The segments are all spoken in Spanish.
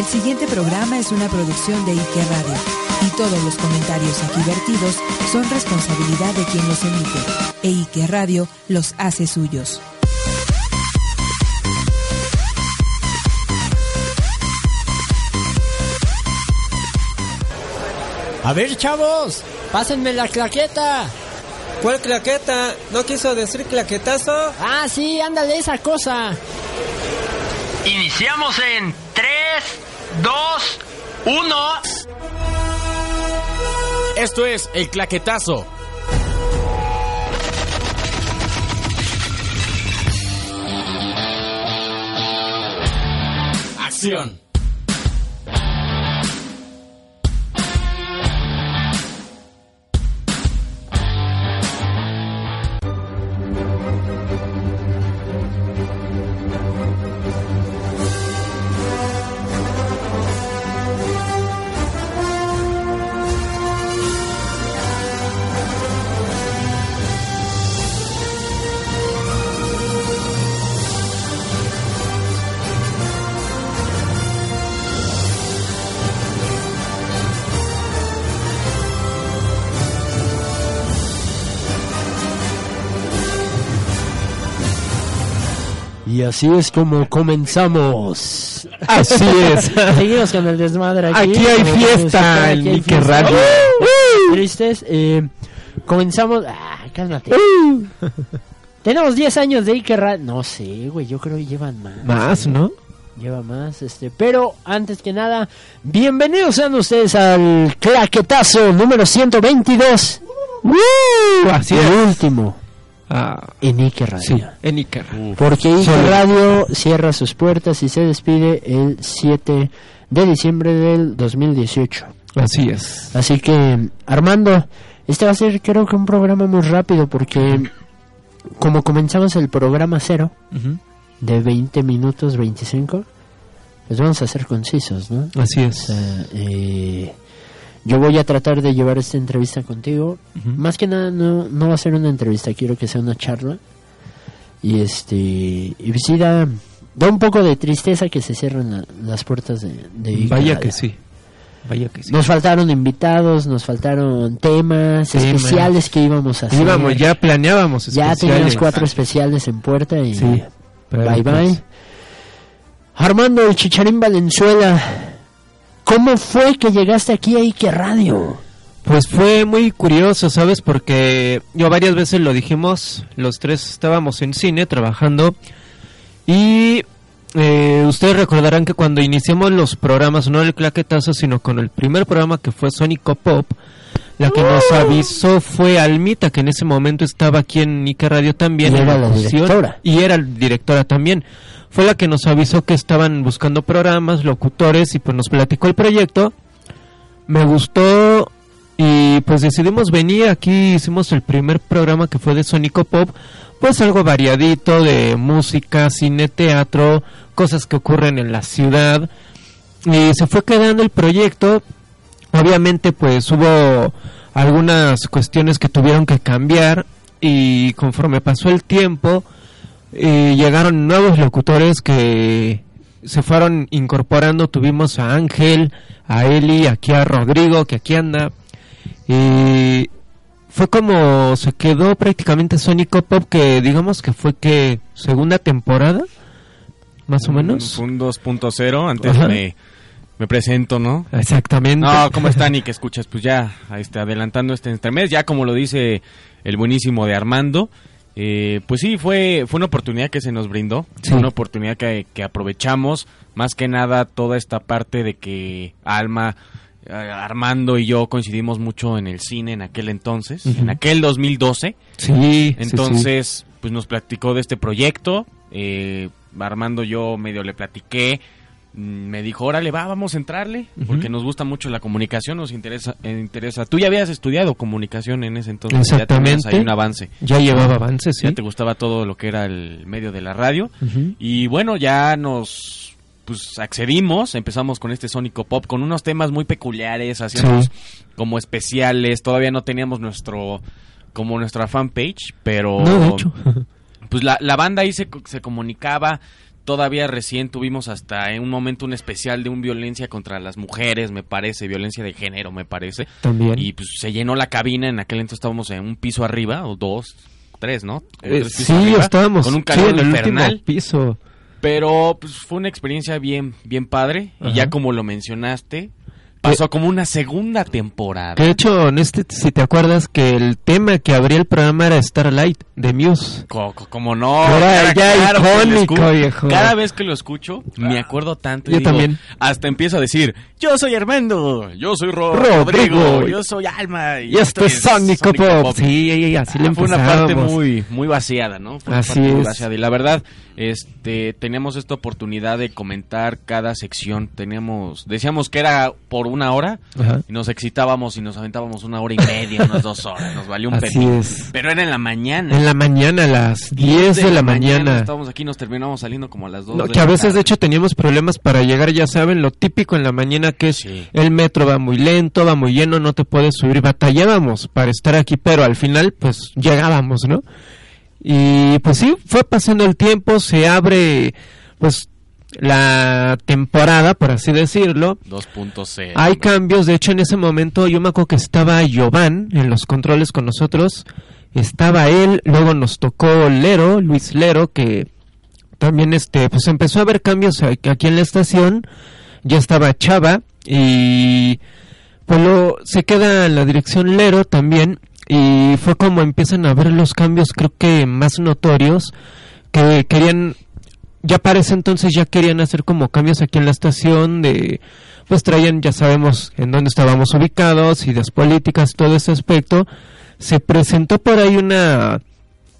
El siguiente programa es una producción de Ike Radio y todos los comentarios aquí vertidos son responsabilidad de quien los emite e Ike Radio los hace suyos. A ver, chavos, pásenme la claqueta. ¿Cuál claqueta? ¿No quiso decir claquetazo? Ah, sí, ándale esa cosa. Iniciamos en 3, 2, 1. Esto es El Claquetazo. Acción. Y así es como comenzamos. Así es. Seguimos con el desmadre aquí. Aquí hay fiesta en aquí hay Ike fiesta. Radio. ¡Uh! Tristes. eh, comenzamos. Ah, cálmate. Tenemos 10 años de Ike Radio. No sé, güey. Yo creo que llevan más. Más, ¿eh? ¿no? Lleva más, este. Pero antes que nada, bienvenidos sean ustedes al claquetazo número 122. Así el es. último Ah, en Ike Radio. sí, en Iker. Porque Ike Solo. Radio cierra sus puertas y se despide el 7 de diciembre del 2018. Así es. Así que, Armando, este va a ser creo que un programa muy rápido porque como comenzamos el programa cero de 20 minutos 25, pues vamos a ser concisos, ¿no? Así O es. sea, eh, yo voy a tratar de llevar esta entrevista contigo. Más que nada no, no va a ser una entrevista, quiero que sea una charla. Y este y pues sí da, da un poco de tristeza que se cierren la- las puertas de, de Vaya que sí. Vaya que sí. Nos faltaron invitados, nos faltaron temas, Temas. especiales que íbamos a hacer. Íbamos, ya planeábamos Ya especiales. teníamos cuatro especiales en puerta y Sí. bye pues, bye. Armando el Chicharín Valenzuela, ¿cómo fue que llegaste aquí a Ike Radio? Pues fue muy curioso, ¿sabes? Porque yo varias veces lo dijimos, los tres estábamos en cine trabajando y eh, ustedes recordarán que cuando iniciamos los programas, no el claquetazo, sino con el primer programa que fue Sónico Pop, la que nos avisó fue Almita, que en ese momento estaba aquí en Ike Radio también. Y era la directora. Y era directora también. Fue la que nos avisó que estaban buscando programas, locutores, y pues nos platicó el proyecto. Me gustó y pues decidimos venir aquí, hicimos el primer programa que fue de Sónico Pop, pues algo variadito de música, cine, teatro, cosas que ocurren en la ciudad. Y se fue quedando el proyecto. Obviamente pues hubo algunas cuestiones que tuvieron que cambiar y conforme pasó el tiempo eh, llegaron nuevos locutores que se fueron incorporando. Tuvimos a Ángel, a Eli, aquí a Rodrigo, que aquí anda. Y fue como se quedó prácticamente Sónico Pop, que digamos que fue que segunda temporada, más o menos. Un 2.0, antes Ajá. me, me presento, ¿no? Exactamente. No, ¿cómo están y que escuchas? Pues ya, este, adelantando este entremés, ya como lo dice el buenísimo de Armando, Eh, pues sí, fue, fue una oportunidad que se nos brindó, Sí. una oportunidad que, que aprovechamos, más que nada toda esta parte de que Alma, eh, Armando y yo coincidimos mucho en el cine en aquel entonces, en aquel 2012. Sí, sí, Entonces, pues nos platicó de este proyecto. eh, Armando yo medio le platiqué. Me dijo, órale, va, vamos a entrarle, porque nos gusta mucho la comunicación, nos interesa, eh, interesa. Tú ya habías estudiado comunicación en ese entonces, ya tenías Exactamente. ahí un avance. Ya llevaba avances, sí. Ya te gustaba todo lo que era el medio de la radio. Y bueno, ya nos pues accedimos, empezamos con este Sónico Pop, con unos temas muy peculiares, hacíamos Sí. como especiales, todavía no teníamos nuestro como nuestra fanpage, pero No, de hecho. pues la, la banda ahí se, se comunicaba, todavía recién tuvimos hasta en un momento un especial de un violencia contra las mujeres, me parece, violencia de género, me parece. También. Y pues se llenó la cabina, en aquel entonces estábamos en un piso arriba, o dos, tres, ¿no? Eh, tres sí, arriba, estábamos con un sí, calor en el infernal. último piso. Pero pues fue una experiencia bien, bien padre. Ajá. Y ya como lo mencionaste, pasó como una segunda temporada. De hecho, en este, si te acuerdas que el tema que abría el programa era Starlight de Muse. Co- co- como no, Era ya lo icónico, viejo. Cada vez que lo escucho, me acuerdo tanto. y Yo digo, también. Hasta empiezo a decir, yo soy Armando, yo soy Ro- Rodrigo, Rodrigo, yo soy Alma. Y esto es Sónico Pop. Sí, así le Ah, fue una parte muy, muy vaciada, ¿no? Fue una Así parte muy es. vaciada. Y la verdad, este, teníamos esta oportunidad de comentar cada sección. Teníamos, decíamos que era por una hora Ajá. y nos excitábamos y nos aventábamos una hora y media, unas dos horas. Nos valió un Así pepino. es. Pero era en la mañana. En la mañana, a las 10 de la mañana. Estábamos aquí, nos terminamos saliendo como a las 2 No, que a veces, de hecho, teníamos problemas para llegar, ya saben, lo típico en la mañana que es Sí. el metro va muy lento, va muy lleno, no te puedes subir. Batallábamos para estar aquí, pero al final, pues, llegábamos, ¿no? Y pues sí, fue pasando el tiempo, se abre, pues, la temporada, por así decirlo. 2.0. Hay cambios, de hecho en ese momento yo me acuerdo que estaba Jovan en los controles con nosotros, estaba él, luego nos tocó Lero, Luis Lero, que también este, pues empezó a haber cambios aquí en la estación, ya estaba Chava y pues lo, se queda en la dirección Lero también y fue como empiezan a ver los cambios creo que más notorios que querían ya para ese entonces ya querían hacer como cambios aquí en la estación de pues traían ya sabemos en dónde estábamos ubicados ideas políticas todo ese aspecto se presentó por ahí una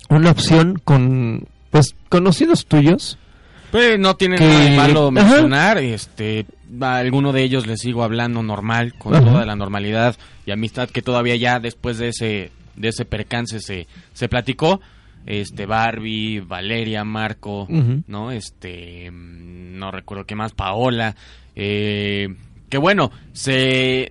una opción con pues conocidos tuyos Pues no tiene que- nada de malo Ajá. mencionar, este, a alguno de ellos les sigo hablando normal, con Ajá. toda la normalidad y amistad que todavía ya después de ese, de ese percance se, se platicó, este, Barbie, Valeria, Marco. ¿no? Este, no recuerdo qué más, Paola, eh, que bueno, se,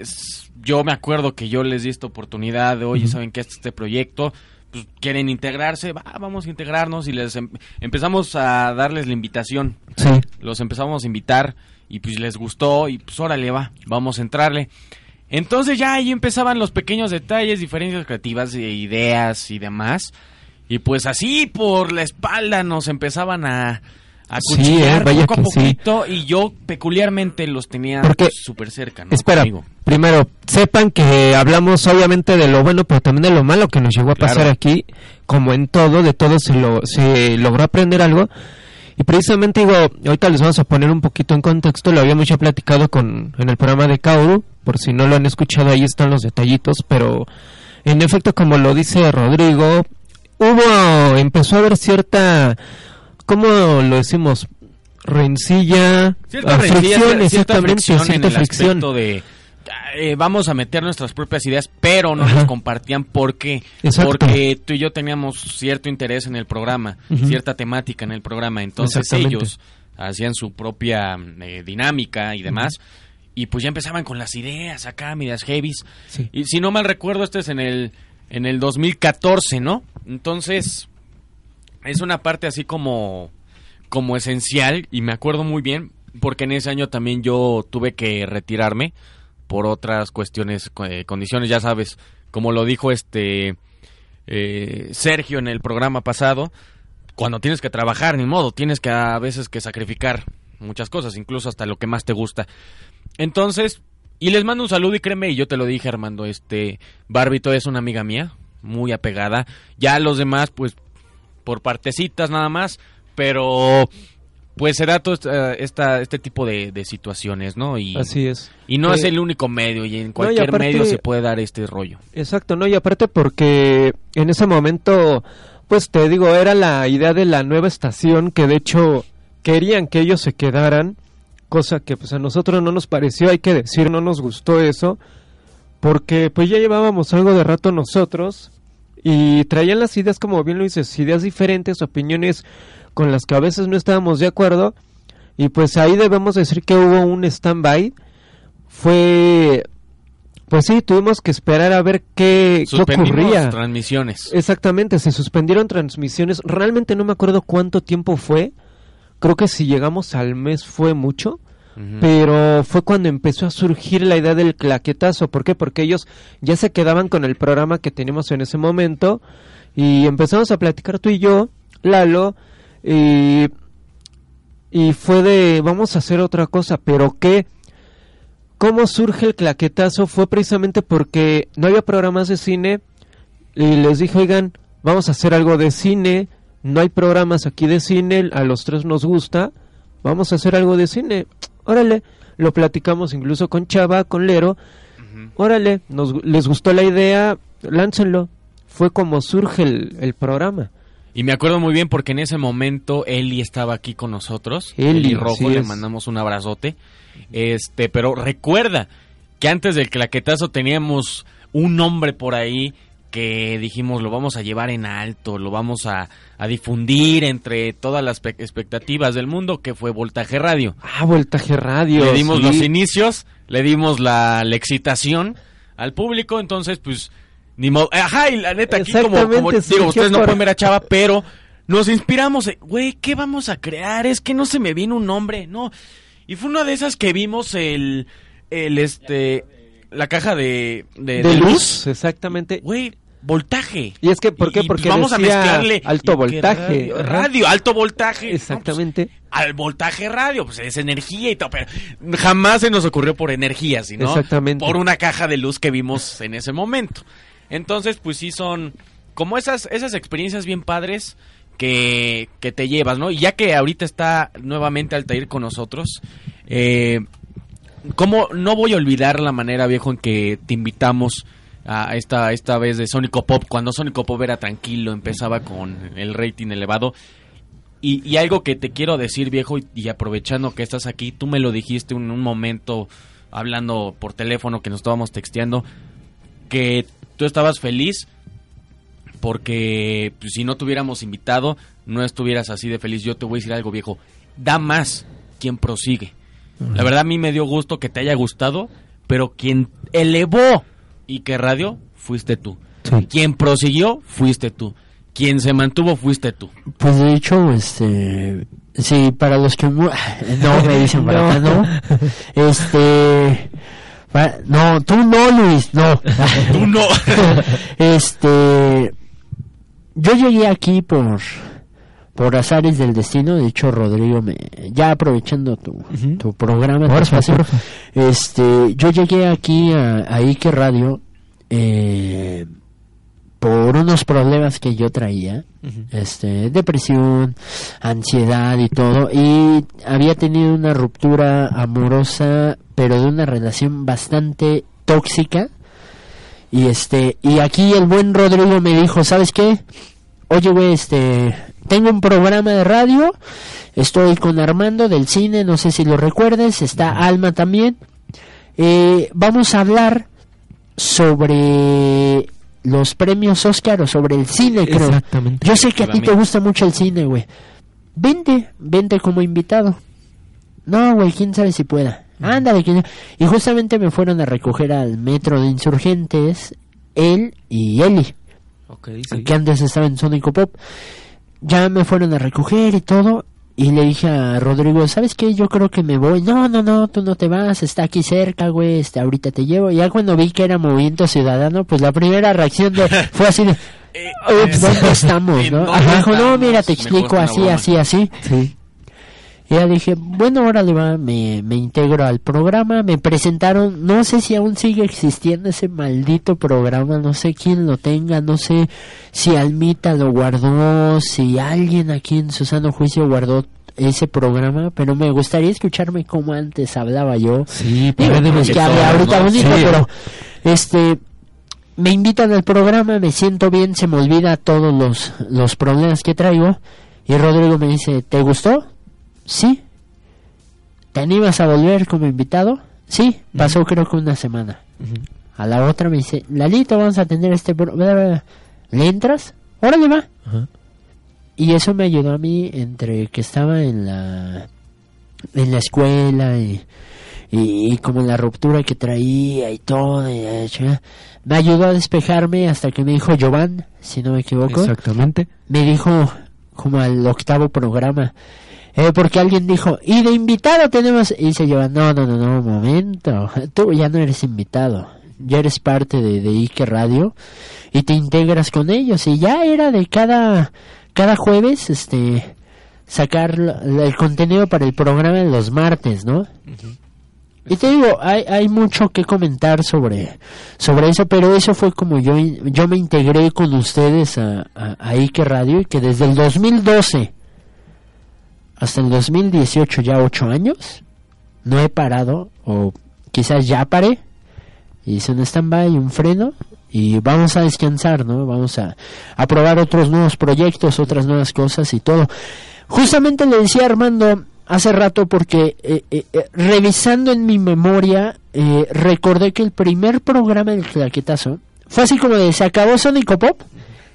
yo me acuerdo que yo les di esta oportunidad de, oye, Ujú. ¿saben qué es este proyecto? Pues quieren integrarse, va, vamos a integrarnos y les em- empezamos a darles la invitación sí los empezamos a invitar y pues les gustó y pues órale va, vamos a entrarle. Entonces ya ahí empezaban los pequeños detalles, diferencias creativas, e ideas y demás. Y pues así por la espalda nos empezaban a, a Sí, cuchillar eh, vaya poco a que sí. poquito y yo peculiarmente los tenía súper cerca, ¿no? Espera, Conmigo. primero, sepan que hablamos obviamente de lo bueno, pero también de lo malo que nos llegó a Claro. pasar aquí, como en todo, de todo se, lo, se logró aprender algo. Y precisamente digo, ahorita les vamos a poner un poquito en contexto, lo habíamos ya platicado con, en el programa de Kauru, por si no lo han escuchado, ahí están los detallitos, pero en efecto, como lo dice Rodrigo, empezó a haber cierta, ¿cómo lo decimos? Rencilla, Cierta ah, rencilla, fricción, cierta en el aspecto de eh, vamos a meter nuestras propias ideas, pero no Ajá. nos compartían por qué. Exacto. Porque tú y yo teníamos cierto interés en el programa, cierta temática en el programa, entonces ellos hacían su propia eh, dinámica y demás. Y pues ya empezaban con las ideas acá, medias heavies. Sí. Y si no mal recuerdo, este es en el, en el 2014, ¿no? Entonces, es una parte así como, como esencial y me acuerdo muy bien porque en ese año también yo tuve que retirarme por otras cuestiones, eh, condiciones, ya sabes, como lo dijo este eh, Sergio en el programa pasado, cuando tienes que trabajar, ni modo, tienes que a veces que sacrificar muchas cosas, incluso hasta lo que más te gusta. Entonces, y les mando un saludo y créeme, y yo te lo dije Armando, este, Barbito es una amiga mía, muy apegada, ya los demás, pues, por partecitas nada más, pero pues se da todo esta, esta- este tipo de, de situaciones, ¿no? Y, Así es. y no Eh, es el único medio, y en cualquier aparte- medio se puede dar este rollo. Exacto, no, y aparte porque en ese momento, pues te digo, era la idea de la nueva estación que de hecho querían que ellos se quedaran, cosa que pues a nosotros no nos pareció, hay que decir, no nos gustó eso, porque pues ya llevábamos algo de rato nosotros y traían las ideas, como bien lo dices, ideas diferentes, opiniones con las que a veces no estábamos de acuerdo, y pues ahí debemos decir que hubo un stand-by, fue pues sí, tuvimos que esperar a ver qué, qué ocurría. transmisiones. Exactamente, se suspendieron transmisiones. Realmente no me acuerdo cuánto tiempo fue. Creo que si llegamos al mes fue mucho. Pero fue cuando empezó a surgir la idea del claquetazo. ¿Por qué? Porque ellos ya se quedaban con el programa que teníamos en ese momento. Y empezamos a platicar tú y yo, Lalo. Y, y fue de, vamos a hacer otra cosa. ¿Pero qué? ¿Cómo surge el claquetazo? Fue precisamente porque no había programas de cine y les dije, oigan, vamos a hacer algo de cine, no hay programas aquí de cine, a los tres nos gusta, vamos a hacer algo de cine. Órale, lo platicamos incluso con Chava, con Lero. Órale, nos, les gustó la idea, láncenlo. Fue como surge el, el programa. Y me acuerdo muy bien porque en ese momento Eli estaba aquí con nosotros. Eli, Eli Rojo, le mandamos un abrazote. Este, pero recuerda que antes del claquetazo teníamos un nombre por ahí que dijimos lo vamos a llevar en alto, lo vamos a, a difundir entre todas las pe- expectativas del mundo, que fue Voltaje Radio. Ah, Voltaje Radio. le dimos sí. los inicios, le dimos la, la excitación al público, entonces pues ni modo. Ajá, y la neta aquí como, como digo, ustedes no pueden ver a Chava, pero nos inspiramos, eh, güey, ¿qué vamos a crear? Es que no se me viene un nombre, no. Y fue una de esas que vimos el el este la caja de de, De, de luz, exactamente. güey, voltaje. Y es que, ¿por qué? Porque vamos a mezclarle alto voltaje, radio, alto voltaje. No, pues, Exactamente. al voltaje radio, pues es energía y todo, pero jamás se nos ocurrió por energía, sino Exactamente. por una caja de luz que vimos en ese momento. Entonces, pues sí son como esas, esas experiencias bien padres que, que te llevas, ¿no? Y ya que ahorita está nuevamente Altair con nosotros, eh, ¿cómo no voy a olvidar la manera, viejo, en que te invitamos a esta, esta vez de Sónico Pop, cuando Sónico Pop era tranquilo, empezaba con el rating elevado. Y, y algo que te quiero decir, viejo, y, y aprovechando que estás aquí, tú me lo dijiste en un momento hablando por teléfono que nos estábamos texteando, que tú estabas feliz porque pues, si no te hubiéramos invitado, no estuvieras así de feliz. Yo te voy a decir algo, viejo, da más quien prosigue. La verdad a mí me dio gusto que te haya gustado, pero quien elevó y que radio fuiste tú. Sí. Quien prosiguió fuiste tú. Quien se mantuvo fuiste tú. Pues de hecho, este, sí, para los que no me dicen para acá, no, este, no, tú no, Luis, no, Tú no. este, yo llegué aquí por, por azares del destino, de hecho Rodrigo me, ya aprovechando tu, tu programa, Porfa, espacio, porfa. este, yo llegué aquí a, a Ike Radio, eh, por unos problemas que yo traía, este, depresión, ansiedad y todo, y había tenido una ruptura amorosa, pero de una relación bastante tóxica, y este, y aquí el buen Rodrigo me dijo, ¿sabes qué? Oye, güey, este, tengo un programa de radio, estoy con Armando del cine, no sé si lo recuerdes, está Alma también, eh, vamos a hablar sobre los premios Oscar o sobre el cine, creo. Exactamente. Yo sé que a ti te gusta mucho el cine, güey. Vente, vente como invitado. No, güey, quién sabe si pueda. Ándale, quién- y justamente me fueron a recoger al metro de insurgentes, él y Eli, que antes estaba en Sónico Pop. Ya me fueron a recoger y todo. Y le dije a Rodrigo, ¿sabes qué? Yo creo que me voy. No, no, no, tú no te vas, está aquí cerca, güey, este, ahorita te llevo. Ya cuando vi que era Movimiento Ciudadano, pues la primera reacción de, fue así de, Eh, Ups, ¿dónde estamos, ¿en no? Ajá, dijo, no, estamos? mira, te explico así, broma. así, así. Y ya dije, bueno, va, me, me integro al programa, me presentaron, no sé si aún sigue existiendo ese maldito programa, no sé quién lo tenga, no sé si Almita lo guardó, si alguien aquí en su sano juicio guardó ese programa, pero me gustaría escucharme como antes hablaba yo. Sí, pero no es que hable ahorita bonito, Sí. pero este me invitan al programa, me siento bien, se me olvida todos los, los problemas que traigo y Rodrigo me dice, ¿te gustó? Sí. ¿Te animas a volver como invitado? Sí, pasó creo que una semana. A la otra me dice, Lalito, vamos a tener este... pro- bla, bla, bla". ¿Le entras? Órale, va. Ajá. Y eso me ayudó a mí entre que estaba en la en la escuela y, y, y como la ruptura que traía y todo, y me ayudó a despejarme hasta que me dijo Jovan, si no me equivoco, Exactamente. me dijo como al octavo programa, eh, porque alguien dijo, y de invitado tenemos, y dice Jovan, no, no, no, no, un momento, tú ya no eres invitado, ya eres parte de, de Ike Radio y te integras con ellos, y ya era de cada, cada jueves, este, sacar el contenido para el programa de los martes, ¿no? Y te digo, hay, hay mucho que comentar sobre, sobre eso, pero eso fue como yo, yo me integré con ustedes a, a, a Ike Radio y que desde el 2012 hasta el 2018, ya ocho años, no he parado, o quizás ya paré, hice un stand-by, un freno, y vamos a descansar, ¿no? Vamos a, a probar otros nuevos proyectos, otras nuevas cosas y todo. Justamente le decía Armando hace rato porque eh, eh, eh, revisando en mi memoria eh, recordé que el primer programa del claquetazo fue así como de se acabó Sónico Pop,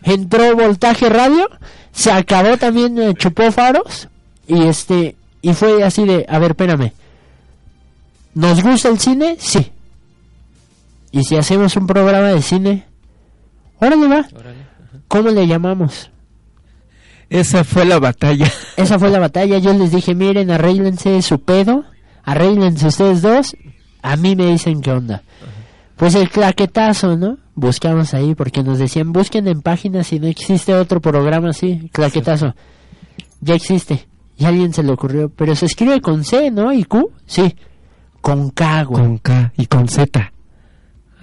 entró Voltaje Radio, se acabó también eh, Chupó Faros y este y fue así de a ver espérame ¿nos gusta el cine? sí y si hacemos un programa de cine órale va ¿cómo le llamamos? Esa fue la batalla. Esa fue la batalla. Yo les dije, miren, arréglense su pedo, arréglense ustedes dos. A mí me dicen qué onda. Pues el claquetazo, ¿no? Buscamos ahí porque nos decían, busquen en páginas si no existe otro programa así. Claquetazo. Ya existe. Y a alguien se le ocurrió. Pero se escribe con C, ¿no? ¿Y Q? Sí. Con K, güey. Con K y con Z.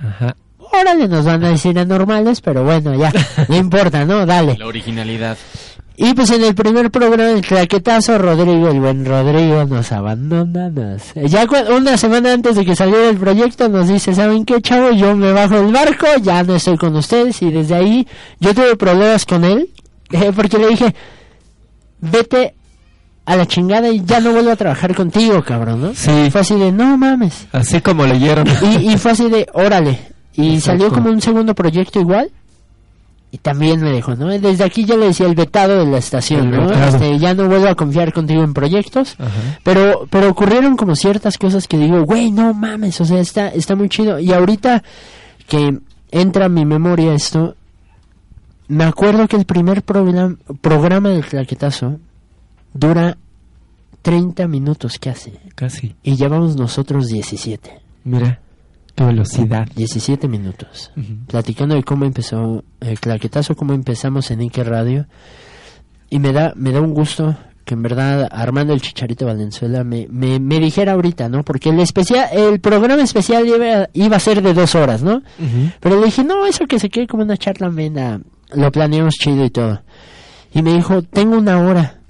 Ajá. Órale, nos van a decir anormales, pero bueno, ya. No importa, ¿no? Dale. La originalidad. Y pues en el primer programa del claquetazo, Rodrigo, el buen Rodrigo, nos abandona. Nos... Ya cu- una semana antes de que saliera el proyecto nos dice, ¿saben qué, chavo? Yo me bajo del barco, ya no estoy con ustedes. Y desde ahí yo tuve problemas con él, eh, porque le dije, vete a la chingada y ya no vuelvo a trabajar contigo, cabrón, ¿no? Sí. Fue así de, no mames. Así como leyeron. Y, y fue así de, órale. Y Exacto. salió como un segundo proyecto igual. Y también me dejó, ¿no? Desde aquí ya le decía el vetado de la estación, ¿no? Este, ya no vuelvo a confiar contigo en proyectos. Ajá. Pero, pero ocurrieron como ciertas cosas que digo, güey, no mames, o sea, está, está muy chido. Y ahorita que entra a mi memoria esto, me acuerdo que el primer programa del claquetazo dura 30 minutos casi. Casi. Y llevamos nosotros 17. Mira, qué velocidad. 17 minutos. Platicando de cómo empezó el claquetazo, cómo empezamos en Ike Radio. Y me da, me da un gusto que en verdad Armando el Chicharito Valenzuela me, me, me dijera ahorita, ¿no? Porque el especial, el programa especial iba, iba a ser de dos horas, ¿no? Pero le dije, no, eso que se quede como una charla amena, lo planeamos chido y todo. Y me dijo, tengo una hora.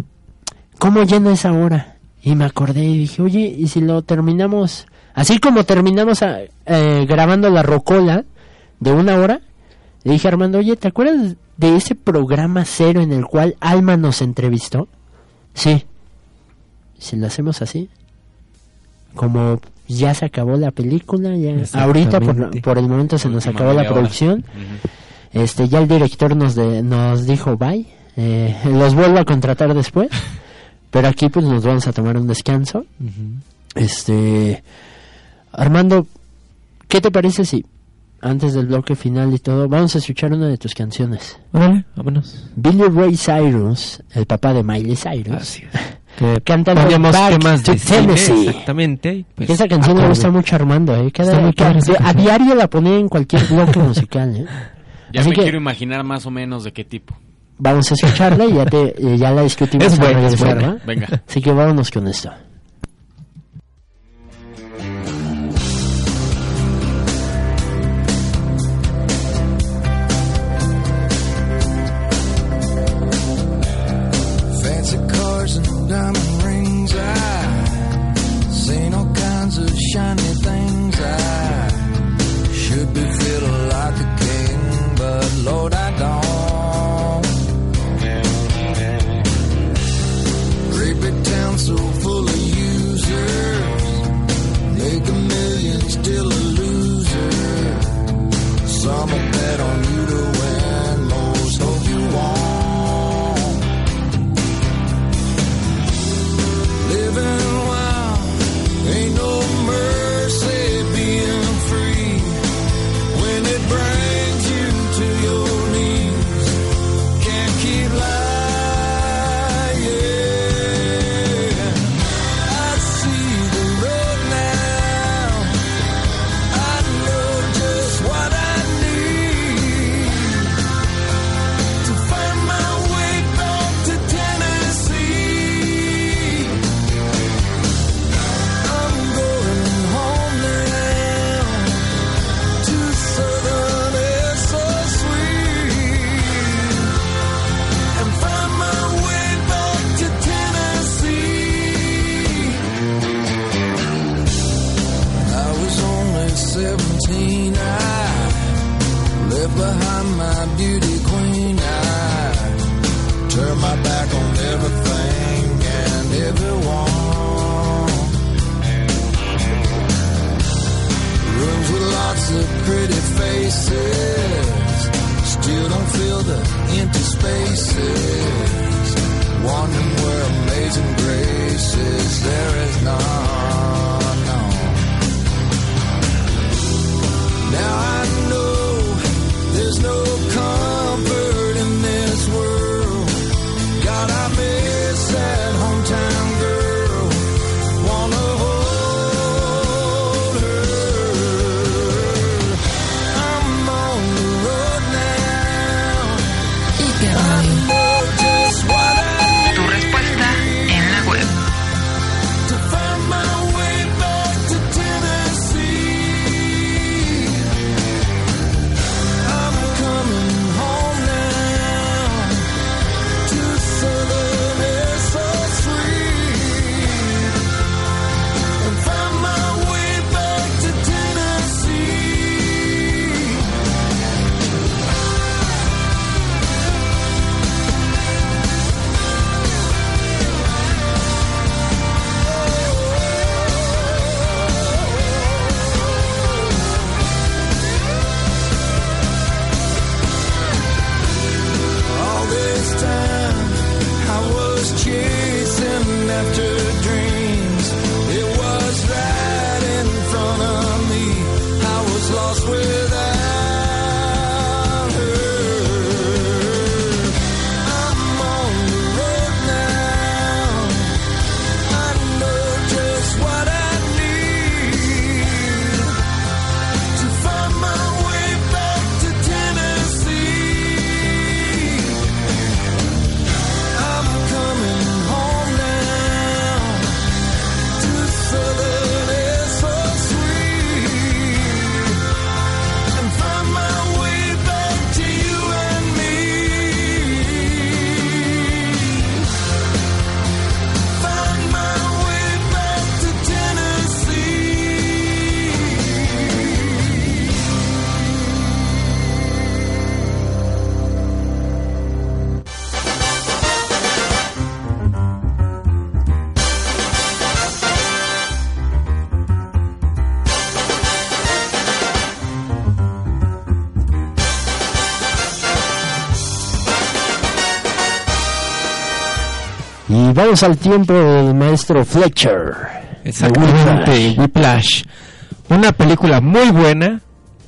¿Cómo lleno esa hora? Y me acordé y dije, oye, ¿y si lo terminamos? Así como terminamos a- eh, grabando la rocola de una hora, le dije a Armando, oye, ¿te acuerdas de ese programa cero en el cual Alma nos entrevistó? Sí. Si lo hacemos así, como ya se acabó la película, ya ahorita por, el momento se nos acabó la producción, este ya el director nos de- nos dijo bye, eh, los vuelvo a contratar después, pero aquí pues nos vamos a tomar un descanso. Este Armando, ¿qué te parece si antes del bloque final y todo vamos a escuchar una de tus canciones? Órale, vámonos. Billy Ray Cyrus, el papá de Miley Cyrus, Así es. Que canta la to de Tennessee. exactamente. pues, esa canción acorde. gusta mucho a Armando, ¿eh? Cada, Está muy cada- padre esa a diario la ponía en cualquier bloque musical, ¿eh? Ya Así me que- quiero imaginar más o menos de qué tipo vamos a escucharla y ya, te, eh, ya la discutimos. Es buena, es Venga. Así que vámonos con esto. Vamos al tiempo del maestro Fletcher. Exactamente, Whiplash. Una película muy buena,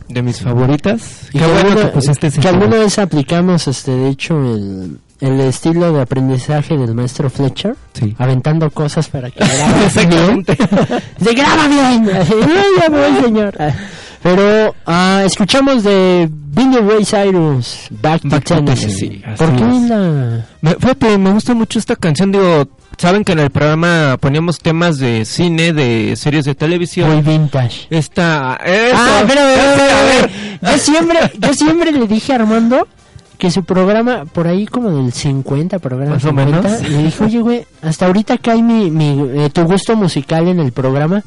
de mis favoritas. Y Qué bueno alguna, que pusiste Que alguna vez aplicamos, este, de hecho, el, el estilo de aprendizaje del maestro Fletcher, sí. aventando cosas para que grabe bien. ¡Se graba bien! ¡Ya voy, señor! Pero ah, escuchamos de Billy Ray Cyrus, Back to Back Tennessee. Tennessee, ¿Por qué la...? Me, fíjate, me gusta mucho esta canción, digo, saben que en el programa poníamos temas de cine, de series de televisión. Muy vintage. Esta, eso, Ah, espérame, espérame. Yo siempre, yo siempre le dije a Armando que su programa, por ahí como del 50 programa, Más o 50, menos. le dije, oye, güey, hasta ahorita cae mi, mi, eh, tu gusto musical en el programa.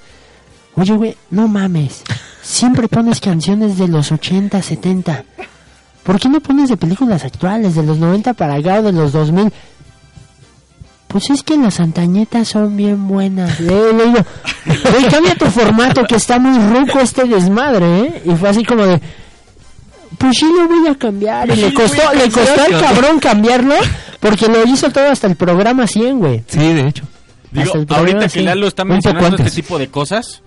Oye, güey, no mames, siempre pones canciones de los 80, 70. ¿Por qué no pones de películas actuales, de los 90 para acá o de los 2000? Pues es que las antañetas son bien buenas. Le, le digo, "Güey, cambia tu formato que está muy ruco este desmadre, ¿eh? Y fue así como de, pues sí lo voy a cambiar. Y le costó, le costó al cabrón cambiarlo porque lo hizo todo hasta el programa 100, güey. Sí, de hecho. Digo, ahorita que 100. Lalo está mencionando este tipo de cosas,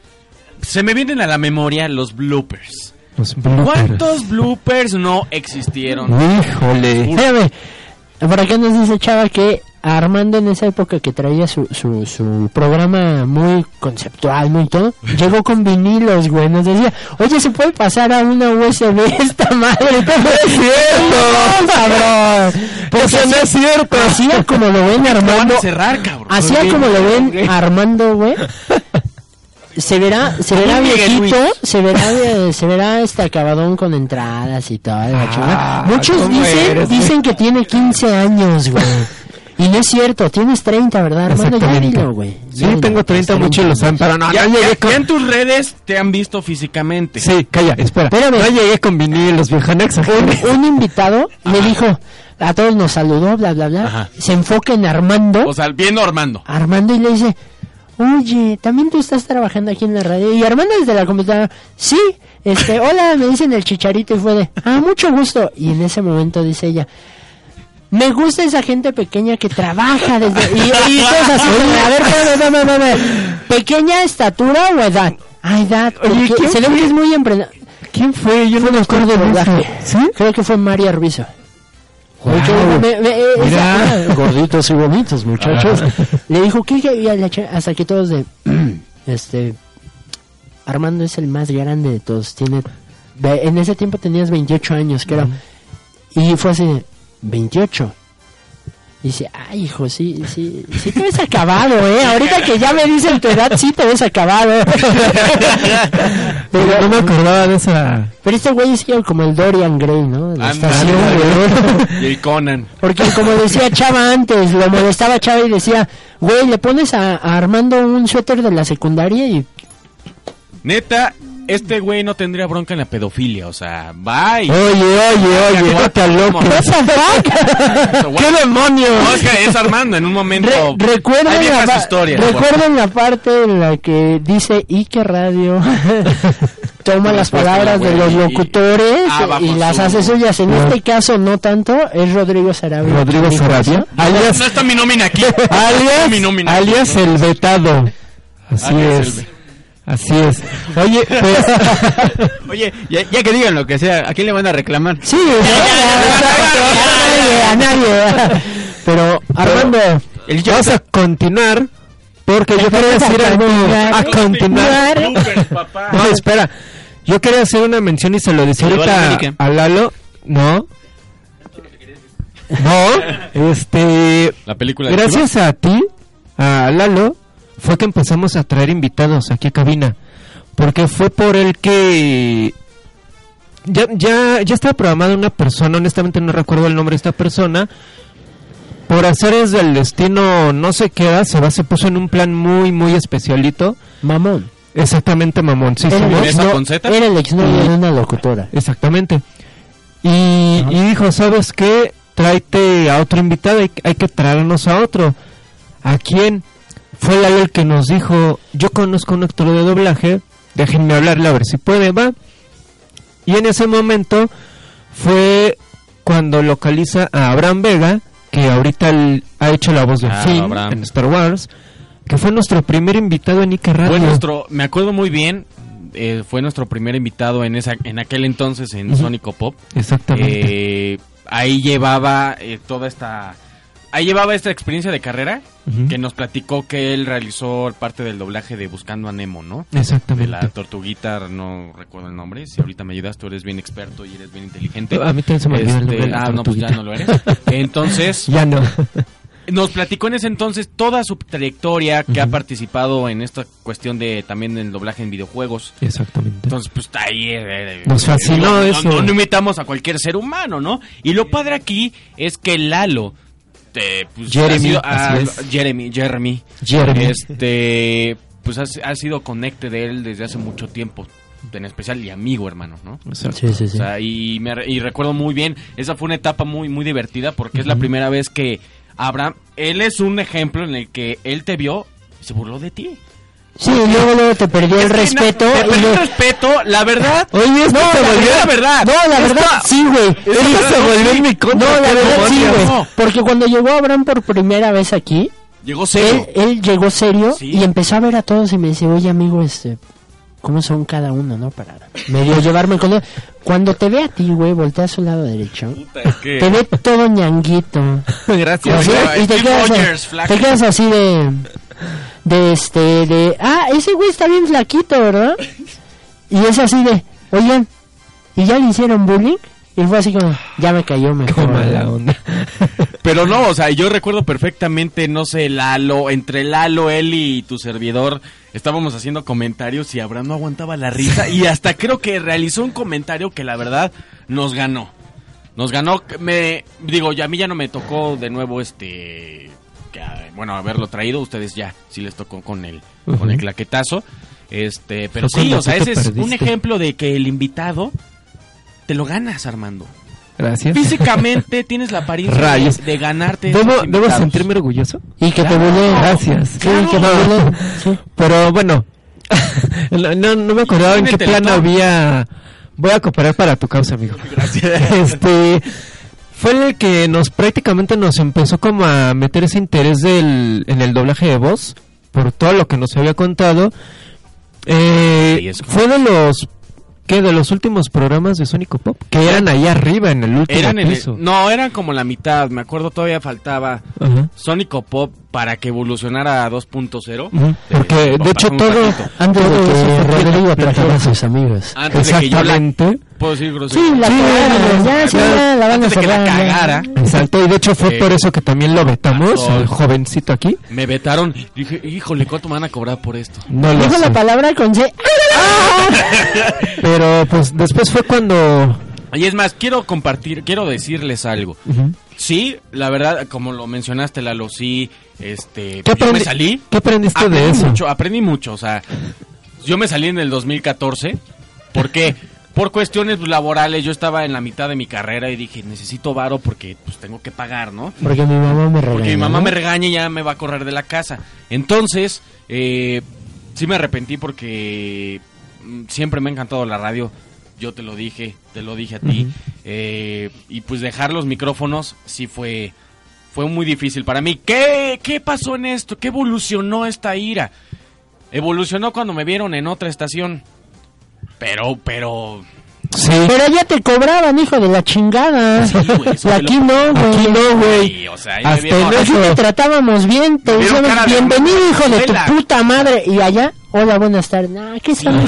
se me vienen a la memoria los bloopers. Los bloopers. ¿Cuántos bloopers no existieron? Híjole. Espérame, por acá nos dice Chava que Armando en esa época que traía su, su, su programa muy conceptual, muy todo, llegó con vinilos, güey. Nos decía, oye, ¿se puede pasar a una USB esta madre? ¡No es cierto! cabrón! Eso no es cierto. Hacía como lo ven Armando. a cerrar, cabrón. Hacía como lo ven Armando, güey. Se verá, se verá viejito, se verá, de- se verá este acabadón con entradas y todo. Ah. Muchos ¿cómo dicen, eres, dicen que tiene 15 años, güey. Y no es cierto, tienes 30, ¿verdad, Armando? Ya dilo, güey. Sí, dilo, tengo 30, tienes muchos lo saben, pero no, Ya, no ya- llegué con... ya en tus redes te han visto físicamente. Sí, calla, espera. Espérame. No llegué con vinilos, viejanex. Un, un invitado le dijo, a todos nos saludó, bla, bla, bla. Ajá. Se enfoca en Armando. O sea, viendo Armando. Armando y le dice, oye, también tú estás trabajando aquí en la radio. Y Armando desde la computadora, sí, este, hola, me dicen el chicharito y fue de, ah, mucho gusto. Y en ese momento dice ella, me gusta esa gente pequeña que trabaja desde... Y, y todos así, a ver, espérame, espérame, espérame, ¿pequeña estatura o edad? Ah, edad, Oye, ¿quién se es muy emprendedor. ¿Quién fue? Yo Fue no me acuerdo de. ¿Sí? Creo que fue María Arbizo. Wow. Oye, me- me- eh, Mira. esa- gorditos y bonitos muchachos. Le dijo que hasta que todos de este Armando es el más grande de todos. Tiene en ese tiempo tenías 28 años, creo. Y fue así, de, 28. Y dice, ay, hijo, sí, sí, sí te ves acabado, ¿eh? Ahorita que ya me dicen tu edad, sí te ves acabado. Pero no me acordaba de esa... Pero este güey es como el Dorian Gray, ¿no? La estación, güey. Y el Conan. Porque como decía Chava antes, lo molestaba Chava y decía, güey, le pones a, a Armando un suéter de la secundaria y... Neta, este güey no tendría bronca en la pedofilia. O sea, bye. Oye, oye, oye, vete al loco. ¿Qué demonios? No, es que es Armando en un momento. Re- recuerden, Hay la, historias. recuerden la parte en la que dice Ike Radio toma las palabras de los y- locutores ah, bajo y las su- hace suyas. En No. este caso no tanto, es Rodrigo Sarabia. Rodrigo ¿Quién dijo Sarabia. No, Alias, no está mi nómina aquí. Alias, mi nómina alias el vetado. Así Alias es. el Así es. Oye, pues... Oye, ya, ya que digan lo que sea, ¿a quién le van a reclamar? Sí, a nadie, a nadie. Pero Armando, Vamos a continuar porque yo quería decir algo a continuar. No, espera. Yo quería hacer una mención y se lo decía a Lalo. No. No. Este. La película de Gracias a ti, a Lalo, fue que empezamos a traer invitados aquí a cabina. Porque fue por el que. Ya, ya, ya estaba programada una persona, honestamente no recuerdo el nombre de esta persona. Por haceres del destino no se queda, se va, se puso en un plan muy, muy especialito. mamón. Exactamente, mamón. Sí, el, ¿no? ¿Mesa exno- con Z? era el exnovio de una locutora. Exactamente. Y, y dijo, ¿sabes qué? Tráete a otro invitado, hay, hay que traernos a otro. ¿A quién? Fue Lalo el que nos dijo, yo conozco un actor de doblaje, déjenme hablarle a ver si puede, va. Y en ese momento fue cuando localiza a Abraham Vega, que ahorita ha hecho la voz de Ah, Finn Abraham. en Star Wars, que fue nuestro primer invitado en Ike Radio. Fue nuestro, me acuerdo muy bien, eh, fue nuestro primer invitado en esa, en aquel entonces en Ujú. Sónico Pop. Exactamente. Eh, ahí llevaba eh, toda esta ahí llevaba esta experiencia de carrera que nos platicó que él realizó parte del doblaje de Buscando a Nemo, ¿no? Exactamente. De la tortuguita, no recuerdo el nombre. Si ahorita me ayudas, tú eres bien experto y eres bien inteligente. A mí también se me olvidó el nombre Ah, no, pues ya no lo eres. Entonces, Ya no. nos platicó en ese entonces toda su trayectoria que ha participado en esta cuestión de también en el doblaje en videojuegos. Exactamente. Entonces, pues está ahí. eh, eh, Nos fascinó no, eso. No, no imitamos a cualquier ser humano, ¿no? Y lo padre aquí es que Lalo. Eh, pues, Jeremy, ha sido- así ah. Jeremy, Jeremy. Jeremy. Este. Pues ha, ha sido conecte de él desde hace mucho tiempo. En especial y amigo, hermano, ¿no? Sí, sí, sí. O sea, y, me, y recuerdo muy bien, esa fue una etapa muy, muy divertida porque es la primera vez que Abraham, él es un ejemplo en el que él te vio y se burló de ti. Sí, luego, luego te perdió el Es respeto. no, te luego- el respeto, la verdad. Oye, esto no, se volvió- la verdad. No, la verdad, sí, güey. Esto se volvió en mi contra, No, la verdad, sí, güey. No. Porque cuando llegó Abraham por primera vez aquí, Llegó él, serio. él llegó serio Sí. y empezó a ver a todos y me dice, oye, amigo, este... ¿Cómo son cada uno, no? Para medio llevarme con él. Cuando te ve a ti, güey, voltea a su lado derecho. ¿qué? Te ve todo ñanguito. Gracias. Güey. y quedas, te quedas así de de este de ah ese güey está bien flaquito verdad y es así de oigan y ya le hicieron bullying y fue así como ya me cayó Qué mejor mala onda. Pero no, o sea, yo recuerdo perfectamente, no sé, Lalo, entre Lalo, él y tu servidor, estábamos haciendo comentarios y Abraham no aguantaba la risa y hasta creo que realizó un comentario que la verdad nos ganó. Nos ganó, me digo, ya a mí ya no me tocó de nuevo este, que, ah, bueno, haberlo traído, ustedes ya, sí les tocó con el, con el claquetazo, este, pero sí, o sea, ese es un ejemplo de que el invitado te lo ganas, Armando. Gracias. Físicamente tienes la apariencia de, de ganarte. ¿Debo, esos ¿Debo invitados. sentirme orgulloso? y que te bulleen Gracias. sí que te. Pero bueno, no, no, me acordaba en qué Imagínate plan todo. había... Voy a cooperar para tu causa, amigo. Este... Fue el que nos prácticamente nos empezó como a meter ese interés del, en el doblaje de voz, por todo lo que nos había contado. Eh, fue de los... ¿Qué? De los últimos programas de Sónico Pop, que eran ahí arriba en el último Eran en el- piso. no, eran como la mitad. Me acuerdo todavía faltaba Ajá. Sónico Pop para que evolucionara a 2.0. Ujú, Porque Eh, de hecho todo... antes de que Rodrigo a sus amigos Antes de que yo la... ¿Puedo decir grosería? sí la Sí, cagaron, ya, sí, ya, ya, la van a que la cagara, Exacto, y de hecho fue Eh, por eso que también lo vetamos, al jovencito aquí. me vetaron. Dije, híjole, ¿cuánto me van a cobrar por esto? No lo dijo sé. la palabra con C Pero pues después fue cuando... Y es más, quiero compartir, quiero decirles algo. Sí, la verdad, como lo mencionaste, Lalo, sí, este, ¿Qué, yo me salí. ¿Qué aprendiste aprendí de eso? mucho, aprendí mucho, o sea, yo me salí en el 2014 porque por cuestiones laborales yo estaba en la mitad de mi carrera y dije, necesito varo porque pues tengo que pagar, ¿no? porque mi mamá me regaña Porque mi mamá ¿no? me regaña y ya me va a correr de la casa. Entonces, eh, sí me arrepentí porque mm, siempre me ha encantado la radio. Yo te lo dije, te lo dije a ti. Eh, y pues dejar los micrófonos sí fue, fue muy difícil para mí. ¿Qué, ¿Qué pasó en esto? ¿Qué evolucionó esta ira? Evolucionó cuando me vieron en otra estación. Pero, pero... Sí. pero ya te cobraban hijo de la chingada Sí, güey, eso aquí lo- no güey Aquí no, güey. Sí, o sea, Hasta vieron- en Aquí eso. te tratábamos bien, te de bienvenido hijo de tu escuela". puta madre y allá, hola buenas tardes, nah, ¿qué estas no.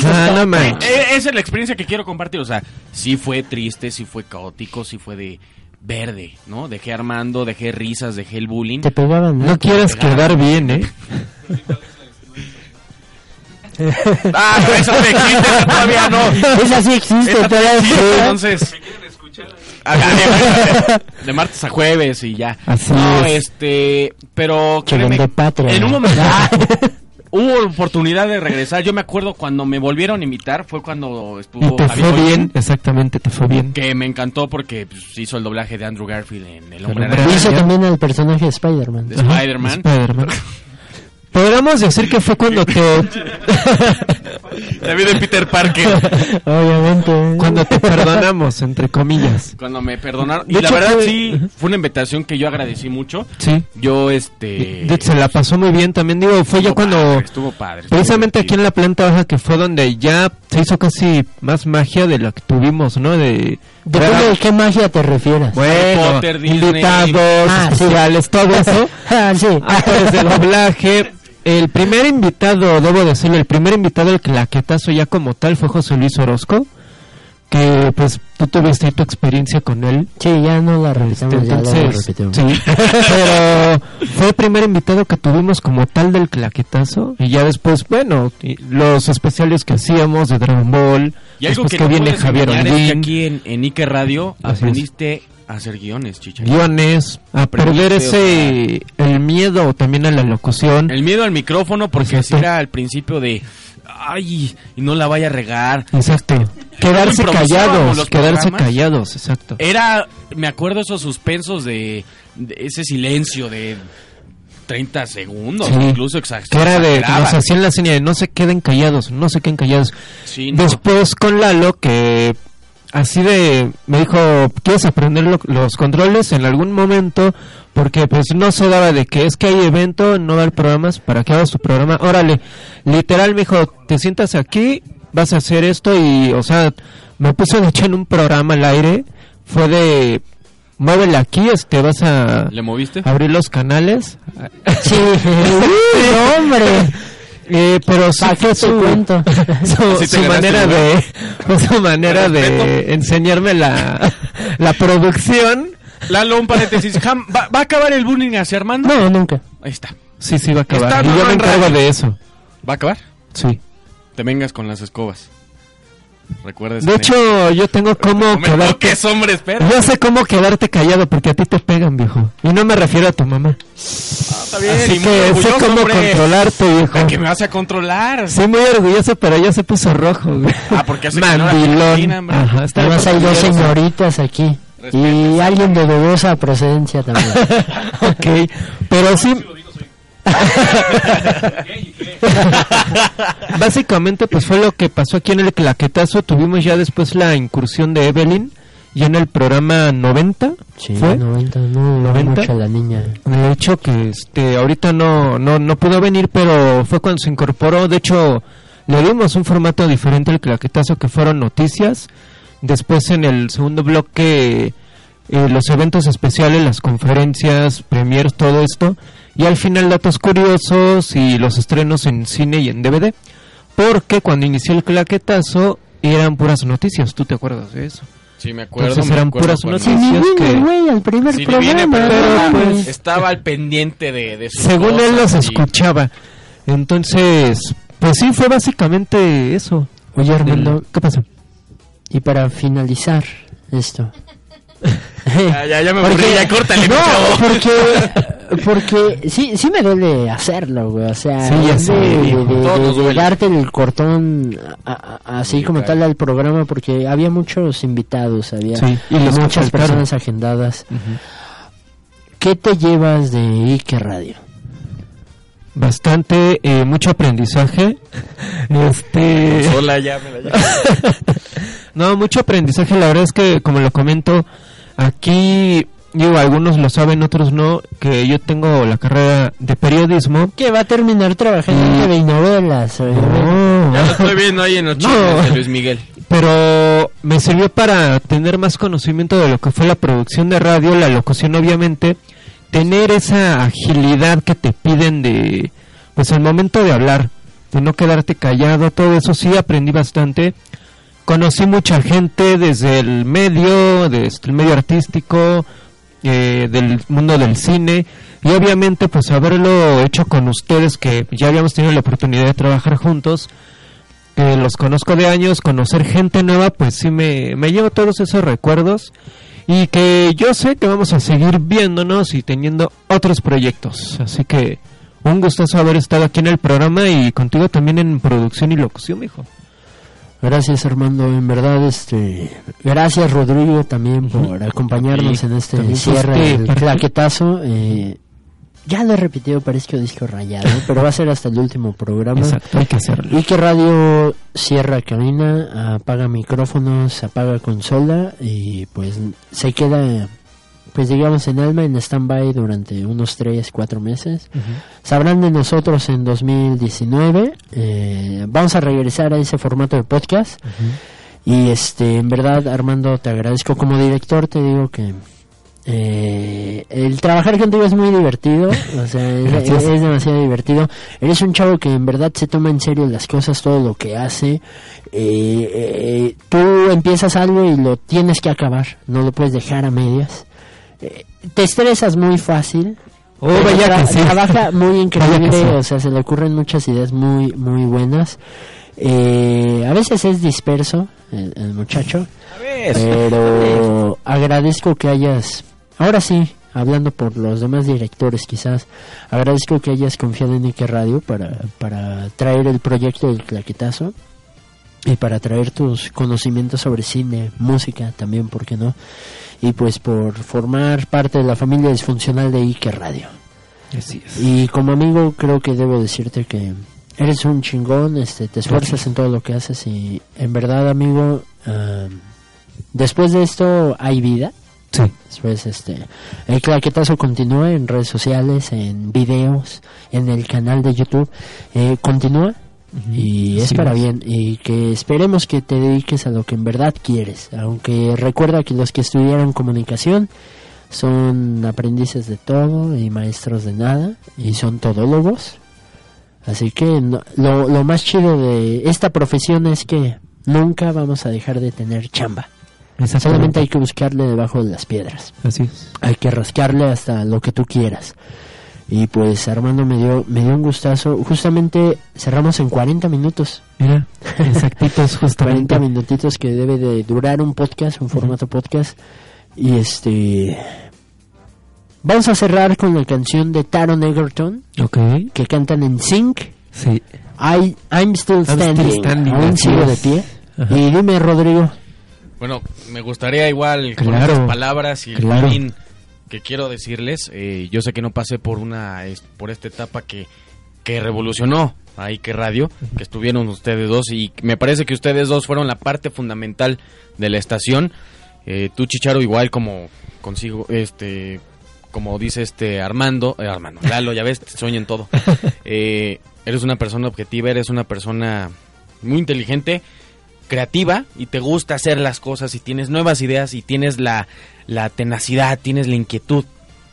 Eh, esa es la experiencia que quiero compartir. O sea, sí fue triste, sí fue caótico, sí fue de verde, ¿no? Dejé Armando, dejé risas, dejé el bullying. Te pegaban, ¿no? No quieras quedar bien, ¿eh? Ah, no, esa no existe, esa todavía no. Esa sí existe, Esa todavía existe, entonces. Ah, de, de martes a jueves y ya. Así no, es. este, pero créeme, patria. en un momento hubo oportunidad de regresar. Yo me acuerdo cuando me volvieron a invitar fue cuando estuvo Y te Javi fue bien, exactamente, te fue bien. que me encantó porque pues, hizo el doblaje de Andrew Garfield en El Hombre Araña. Hizo también el personaje de Spider-Man. de Spider-Man. Spider-Man. Podríamos decir que fue cuando te David de Peter Parker. Obviamente. cuando te perdonamos, entre comillas. Cuando me perdonaron. De Y la hecho, verdad fue- sí, fue una invitación que yo agradecí mucho. Sí. Yo, este... De- se la pasó muy bien también, digo, fue ya estuvo cuando padre, estuvo padre. estuvo precisamente aquí en la planta baja que fue donde ya se hizo casi más magia de la que tuvimos, ¿no? De Depende de qué magia te refieras. Bueno, Potter, Disney. invitados, Ah, sí. todo eso. Ah, sí. actores de doblaje. El primer invitado, debo decirlo, el primer invitado, el claquetazo ya como tal, fue José Luis Orozco. Que pues tú tuviste ahí tu experiencia con él. Sí, ya no la revisamos, ya la Entonces, repetimos. sí, pero fue el primer invitado que tuvimos como tal del claquetazo. Y ya después, bueno, los especiales que hacíamos de Dragon Ball. Y algo después que, que no viene Javier es que Olguín. aquí en, en Ike Radio Así es. A hacer guiones, chicha. guiones, a perder ese el miedo también a la locución. El miedo al micrófono porque Exacto. así era al principio de ay, y no la vaya a regar. Exacto. Quedarse callados, quedarse programas. callados, exacto. Era, me acuerdo esos suspensos de, de ese silencio de 30 segundos, Sí. incluso exa- Que era de que nos hacían la señal de no se queden callados, no se queden callados. Sí, no. Después con Lalo que así de me dijo, ¿quieres aprender lo- los controles en algún momento? Porque pues no se daba de que es que hay evento, no va a haber programas, para que hagas tu programa. Órale, literal me dijo, te sientas aquí, vas a hacer esto y, o sea, me puso de hecho en un programa al aire, fue de, muévele aquí, este, vas a ¿Le moviste? abrir los canales. Sí, hombre. Eh, pero sí ¿Pa' fue qué te su, cuento? su, su manera de su manera de enseñarme la, la producción. Lalo, un paréntesis. ¿va, va a acabar el bullying hacia Armando? No, nunca. Ahí está. Sí, sí, va a acabar. Está y yo me en encargo de eso. ¿Va a acabar? Sí. Te vengas con las escobas. Recuerda De hecho, yo tengo cómo no quedarte. toques, hombre, espera. Yo sé cómo quedarte callado porque a ti te pegan, viejo. Y no me refiero a tu mamá. Está bien, Así que sé cómo hombre. controlarte, viejo. ¿A que me vas a controlar? Sí, muy orgulloso, pero ya se puso rojo, güey. Ah, porque hace Mandilón. Hombre. Ajá, está Además hay dos señoritas aquí. Y alguien de dudosa procedencia también. ok, pero sí. Básicamente, pues fue lo que pasó aquí en el claquetazo. Tuvimos ya después la incursión de Evelyn, ya en el programa 90. Sí, ¿Fue? 90, no, no 90. mucho la niña. De hecho, que este, ahorita no, no, no pudo venir, pero fue cuando se incorporó. De hecho, le dimos un formato diferente al claquetazo, que fueron noticias. Después, en el segundo bloque, eh, los eventos especiales, las conferencias, premiers, todo esto. Y al final, datos curiosos y los estrenos en cine y en DVD. Porque cuando inició el claquetazo, eran puras noticias. ¿Tú te acuerdas de eso? Sí, me acuerdo. Entonces eran acuerdo puras noticias. Que- güey, al primer Sí, ni programa. viene, pero, pero, pues, estaba al pendiente de, de sus Según él los cosas y- escuchaba. Entonces, pues sí, fue básicamente eso. Oye, Armando, ¿Qué pasó? y para finalizar esto. Ya, ya, ya me Porque- aburrí, ya córtale, No, porque, porque sí, sí me duele hacerlo, güey. O sea, Sí, ya de, sé, de- darte el cortón a- a- así Sí, como claro. tal al programa, porque había muchos invitados, había Sí, y muchas personas agendadas. ¿Qué te llevas de Ike Radio? Bastante, eh, mucho aprendizaje. Este. Sola ya me la llevo. no, mucho aprendizaje. La verdad es que, como lo comento, aquí, digo, algunos lo saben, otros no, que yo tengo la carrera de periodismo. Que va a terminar trabajando en Mm. TV y novelas. obviamente. No. Ya lo estoy viendo ahí en los No. de Luis Miguel. pero me sirvió para tener más conocimiento de lo que fue la producción de radio, la locución obviamente, tener esa agilidad que te piden de, pues el momento de hablar, de no quedarte callado, todo eso sí aprendí bastante. Conocí mucha gente desde el medio, desde el medio artístico, eh, del mundo del cine y obviamente pues haberlo hecho con ustedes que ya habíamos tenido la oportunidad de trabajar juntos que los conozco de años, conocer gente nueva, pues sí me, me todos esos recuerdos y que yo sé que vamos a seguir viéndonos y teniendo otros proyectos. Así que un gustazo haber estado aquí en el programa y contigo también en producción y locución, mijo. Gracias Armando, en verdad este gracias Rodrigo también por acompañarnos en este cierre del claquetazo. Eh, ya lo he repetido, parezco disco rayado, pero va a ser hasta el último programa. Exacto, hay que hacerlo. Y que radio cierra cabina, apaga micrófonos, apaga consola y pues se queda, pues digamos en alma en stand-by durante unos 3, 4 meses. Sabrán de nosotros en 2019. eh, vamos a regresar a ese formato de podcast. Y este, en verdad, Armando, te agradezco como director, te digo que eh, el trabajar contigo es muy divertido, o sea, es, demasiado divertido. Eres un chavo que en verdad se toma en serio las cosas, todo lo que hace. Eh, eh, tú empiezas algo y lo tienes que acabar, no lo puedes dejar a medias. Te estresas muy fácil. Oh, vaya tra- que sí. Trabaja muy increíble, sí. o sea, se le ocurren muchas ideas muy, muy buenas. Eh, a veces es disperso el, el muchacho, pero agradezco que hayas, ahora sí, hablando por los demás directores quizás, agradezco que hayas confiado en Ike Radio para, para traer el proyecto del claquetazo y para traer tus conocimientos sobre cine, música también, ¿por qué no? Y pues por formar parte de la familia disfuncional de Ike Radio. Así es. Y como amigo creo que debo decirte que eres un chingón, este, te esfuerzas en todo lo que haces y en verdad amigo, ah, después de esto hay vida. Sí. Después este, el claquetazo continúa en redes sociales, en videos, en el canal de YouTube, eh, continúa y es para bien y que esperemos que te dediques a lo que en verdad quieres, aunque recuerda que los que estudiaron comunicación son aprendices de todo y maestros de nada y son todólogos. Así que no- lo, lo más chido de esta profesión es que nunca vamos a dejar de tener chamba. Solamente hay que buscarle debajo de las piedras. Así es. Hay que rascarle hasta lo que tú quieras. Y pues Armando me dio, me dio un gustazo. Justamente cerramos en 40 minutos. Mira, exactitos, 40 justamente. minutitos que debe de durar un podcast, un formato podcast. Y este... Vamos a cerrar con la canción de Taron Egerton, Ok. que cantan en Sync. Sí. I, I'm still still standing. standing, Aún sigo de pie. Ajá. Y dime, Rodrigo. Bueno, me gustaría igual con Claro, estas palabras y el claro. Que quiero decirles. eh, yo sé que no pasé por una por esta etapa que, que revolucionó a Ike Radio, que estuvieron ustedes dos y me parece que ustedes dos fueron la parte fundamental de la estación. Eh, tú Chicharo igual como consigo este como dice este Armando, eh, Armando, Lalo, ya ves, sueño en todo. Eh, eres una persona objetiva, eres una persona muy inteligente, creativa y te gusta hacer las cosas y tienes nuevas ideas y tienes la, la tenacidad, tienes la inquietud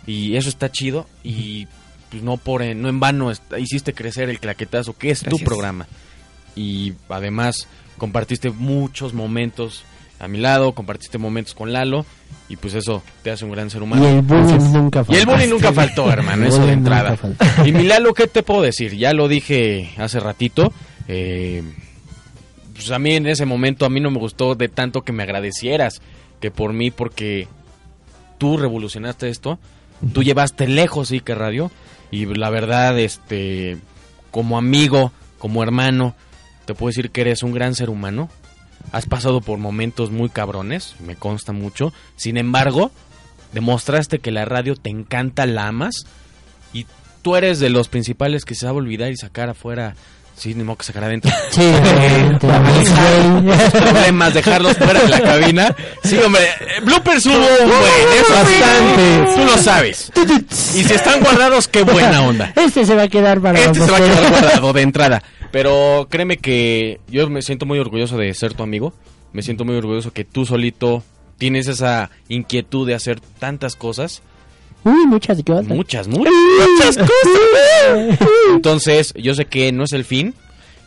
y eso está chido y pues no por en- no en vano hiciste crecer el claquetazo que es tu programa y además compartiste muchos momentos a mi lado, compartiste momentos con Lalo y pues eso te hace un gran ser humano. Y el bullying nunca Y faltó. el bullying nunca faltó, hermano, eso de entrada. Y mi Lalo, ¿qué te puedo decir? Ya lo dije hace ratito. eh, pues a mí en ese momento a mí no me gustó de tanto que me agradecieras que por mí porque tú revolucionaste esto, tú llevaste lejos Ike Radio y la verdad este como amigo, como hermano, te puedo decir que eres un gran ser humano. Has pasado por momentos muy cabrones, me consta mucho. Sin embargo, demostraste que la radio te encanta, la amas y tú eres de los principales que se va a olvidar y sacar afuera. Sí, ni modo que sacar adentro. Sí, problemas, dejarlos fuera de la cabina. Sí, hombre, eh, bloopers hubo eso sí. Bastante. Tú lo sabes. Y si están guardados, qué buena onda. Este se va a quedar para Este se va a quedar guardado de entrada. Pero créeme que yo me siento muy orgulloso de ser tu amigo. Me siento muy orgulloso que tú solito tienes esa inquietud de hacer tantas cosas. Uy, muchas cosas. Muchas, muchas, muchas cosas. Entonces, yo sé que no es el fin.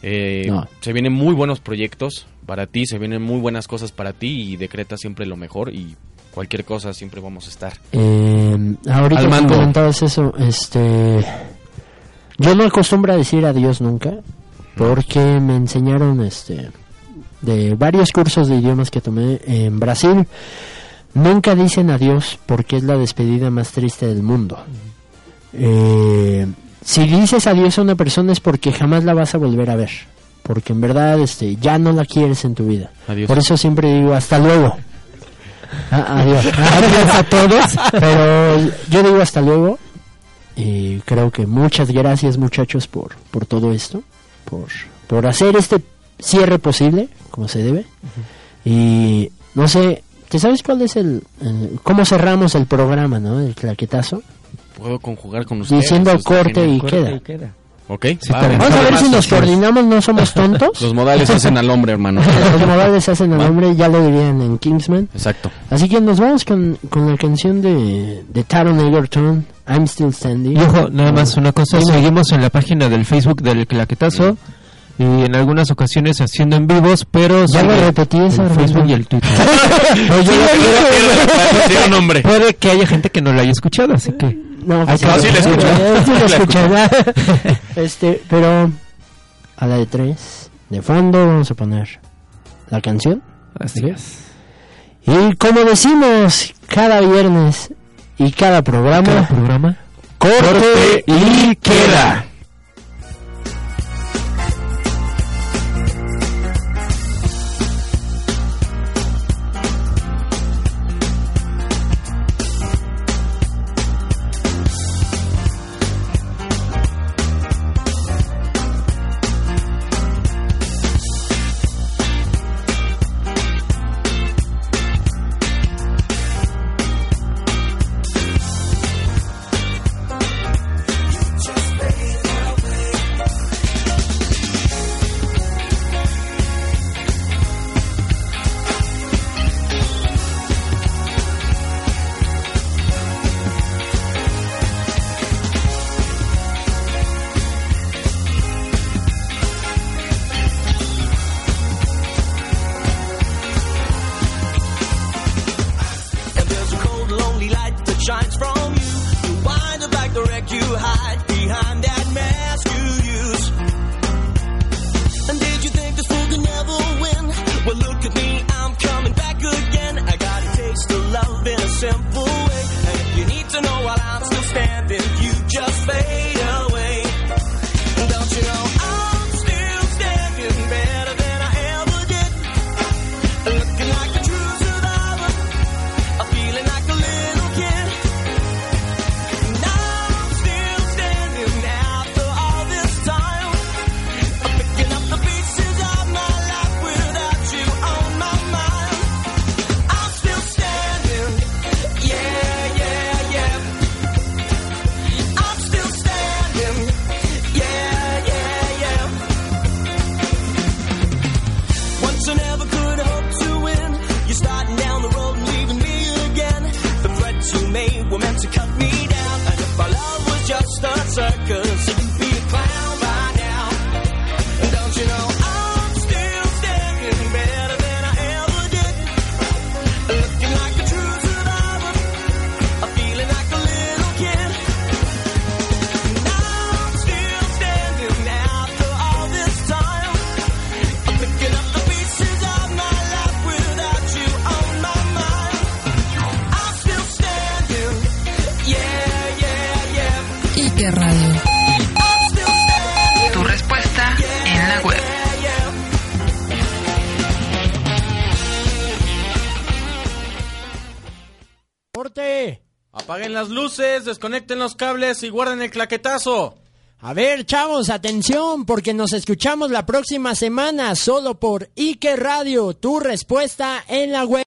Eh, No. Se vienen muy buenos proyectos para ti, se vienen muy buenas cosas para ti y decreta siempre lo mejor y cualquier cosa siempre vamos a estar. Eh, ahorita Al que mando. comentabas eso, este, yo no acostumbro a decir adiós nunca, porque me enseñaron, este, de varios cursos de idiomas que tomé en Brasil, nunca dicen adiós porque es la despedida más triste del mundo. Eh, si dices adiós a una persona es porque jamás la vas a volver a ver, porque en verdad, este, ya no la quieres en tu vida. Adiós. Por eso siempre digo hasta luego. Ah, adiós. adiós a todos. Pero yo digo hasta luego. Y creo que muchas gracias muchachos por, por todo esto. Por, por hacer este cierre posible, como se debe. Y no sé, ¿te sabes cuál es el, el- cómo cerramos el programa, no? El claquetazo. Puedo conjugar con ustedes. Diciendo corte y Corte queda. y queda. ¿Ok? Sí, Va, está bien. Vamos a ver si nos coordinamos, no somos tontos. Los modales hacen al hombre, hermano. Los modales hacen al hombre, ya lo dirían en Kingsman. Exacto. Así que nos vamos con, con la canción de, de Taron Egerton, I'm Still Standing. Y ojo, nada más una cosa, seguimos en la página del Facebook del Claquetazo y en algunas ocasiones haciendo en vivos, pero Ya solo lo repetí esa, el. Facebook y el Twitter. Nombre. Puede que haya gente que no lo haya escuchado, así que No, pues, No, sí este, pero a la de tres, de fondo vamos a poner la canción. así es. Y como decimos cada viernes y cada programa, Cada programa. corte y queda. Las luces, desconecten los cables y guarden el claquetazo. A ver, chavos, atención, porque nos escuchamos la próxima semana solo por Ike Radio, tu respuesta en la web.